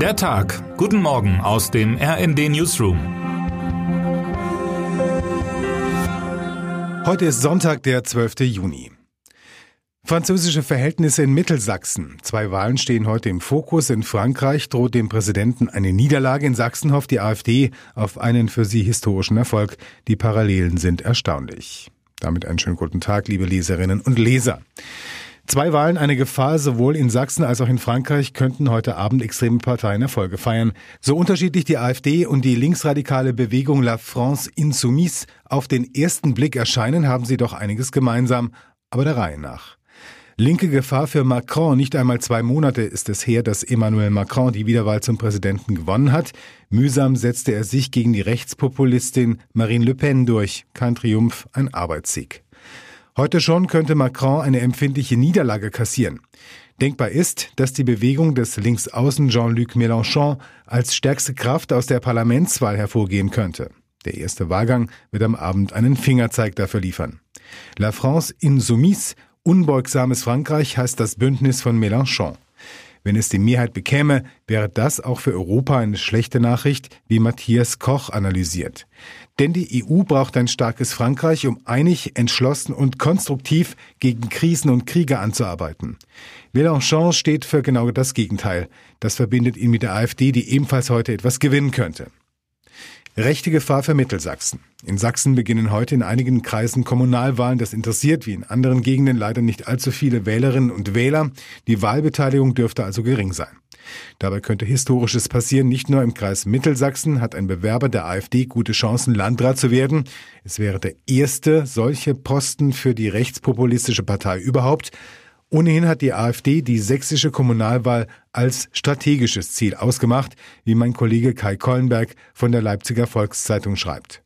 Der Tag. Guten Morgen aus dem RND Newsroom. Heute ist Sonntag, der 12. Juni. Französische Verhältnisse in Mittelsachsen. Zwei Wahlen stehen heute im Fokus. In Frankreich droht dem Präsidenten eine Niederlage. In Sachsen hofft die AfD auf einen für sie historischen Erfolg. Die Parallelen sind erstaunlich. Damit einen schönen guten Tag, liebe Leserinnen und Leser. Zwei Wahlen eine Gefahr, sowohl in Sachsen als auch in Frankreich könnten heute Abend extreme Parteien Erfolge feiern. So unterschiedlich die AfD und die linksradikale Bewegung La France Insoumise auf den ersten Blick erscheinen, haben sie doch einiges gemeinsam, aber der Reihe nach. Linke Gefahr für Macron. Nicht einmal zwei Monate ist es her, dass Emmanuel Macron die Wiederwahl zum Präsidenten gewonnen hat. Mühsam setzte er sich gegen die Rechtspopulistin Marine Le Pen durch. Kein Triumph, ein Arbeitssieg. Heute schon könnte Macron eine empfindliche Niederlage kassieren. Denkbar ist, dass die Bewegung des Linksaußen Jean-Luc Mélenchon als stärkste Kraft aus der Parlamentswahl hervorgehen könnte. Der erste Wahlgang wird am Abend einen Fingerzeig dafür liefern. La France Insoumise, unbeugsames Frankreich, heißt das Bündnis von Mélenchon. Wenn es die Mehrheit bekäme, wäre das auch für Europa eine schlechte Nachricht, wie Matthias Koch analysiert. Denn die EU braucht ein starkes Frankreich, um einig, entschlossen und konstruktiv gegen Krisen und Kriege anzuarbeiten. Mélenchon steht für genau das Gegenteil. Das verbindet ihn mit der AfD, die ebenfalls heute etwas gewinnen könnte. Rechte Gefahr für Mittelsachsen. In Sachsen beginnen heute in einigen Kreisen Kommunalwahlen. Das interessiert wie in anderen Gegenden leider nicht allzu viele Wählerinnen und Wähler. Die Wahlbeteiligung dürfte also gering sein. Dabei könnte Historisches passieren. Nicht nur im Kreis Mittelsachsen hat ein Bewerber der AfD gute Chancen, Landrat zu werden. Es wäre der erste solche Posten für die rechtspopulistische Partei überhaupt. Ohnehin hat die AfD die sächsische Kommunalwahl als strategisches Ziel ausgemacht, wie mein Kollege Kai Kollenberg von der Leipziger Volkszeitung schreibt.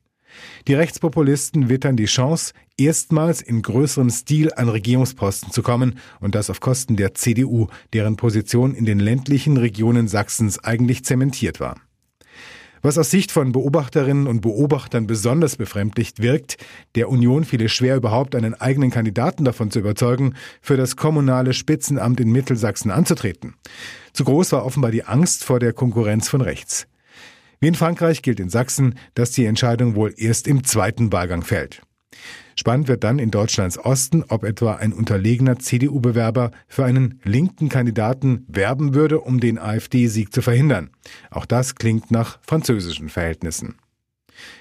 Die Rechtspopulisten wittern die Chance, erstmals in größerem Stil an Regierungsposten zu kommen und das auf Kosten der CDU, deren Position in den ländlichen Regionen Sachsens eigentlich zementiert war. Was aus Sicht von Beobachterinnen und Beobachtern besonders befremdlich wirkt, der Union fiel es schwer, überhaupt einen eigenen Kandidaten davon zu überzeugen, für das kommunale Spitzenamt in Mittelsachsen anzutreten. Zu groß war offenbar die Angst vor der Konkurrenz von rechts. Wie in Frankreich gilt in Sachsen, dass die Entscheidung wohl erst im zweiten Wahlgang fällt. Spannend wird dann in Deutschlands Osten, ob etwa ein unterlegener CDU-Bewerber für einen linken Kandidaten werben würde, um den AfD-Sieg zu verhindern. Auch das klingt nach französischen Verhältnissen.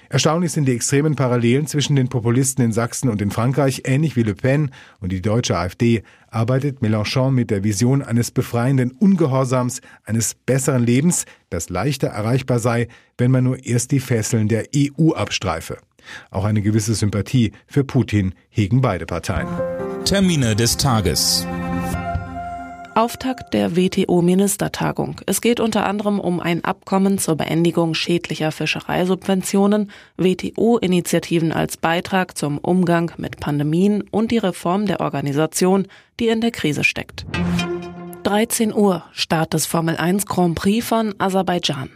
Erstaunlich sind die extremen Parallelen zwischen den Populisten in Sachsen und in Frankreich. Ähnlich wie Le Pen und die deutsche AfD arbeitet Mélenchon mit der Vision eines befreienden Ungehorsams, eines besseren Lebens, das leichter erreichbar sei, wenn man nur erst die Fesseln der EU abstreife. Auch eine gewisse Sympathie für Putin hegen beide Parteien. Termine des Tages. Auftakt der WTO-Ministertagung. Es geht unter anderem um ein Abkommen zur Beendigung schädlicher Fischereisubventionen, WTO-Initiativen als Beitrag zum Umgang mit Pandemien und die Reform der Organisation, die in der Krise steckt. 13 Uhr, Start des Formel 1 Grand Prix von Aserbaidschan.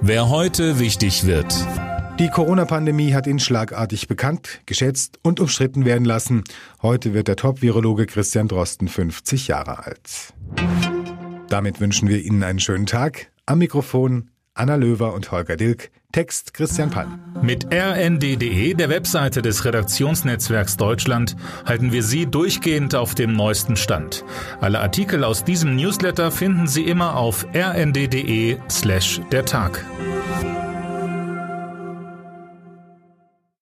Wer heute wichtig wird. Die Corona-Pandemie hat ihn schlagartig bekannt, geschätzt und umstritten werden lassen. Heute wird der Top-Virologe Christian Drosten 50 Jahre alt. Damit wünschen wir Ihnen einen schönen Tag. Am Mikrofon Anna Löwer und Holger Dilk. Text Christian Palm. Mit rnd.de, der Webseite des Redaktionsnetzwerks Deutschland, halten wir Sie durchgehend auf dem neuesten Stand. Alle Artikel aus diesem Newsletter finden Sie immer auf rnd.de slash der Tag.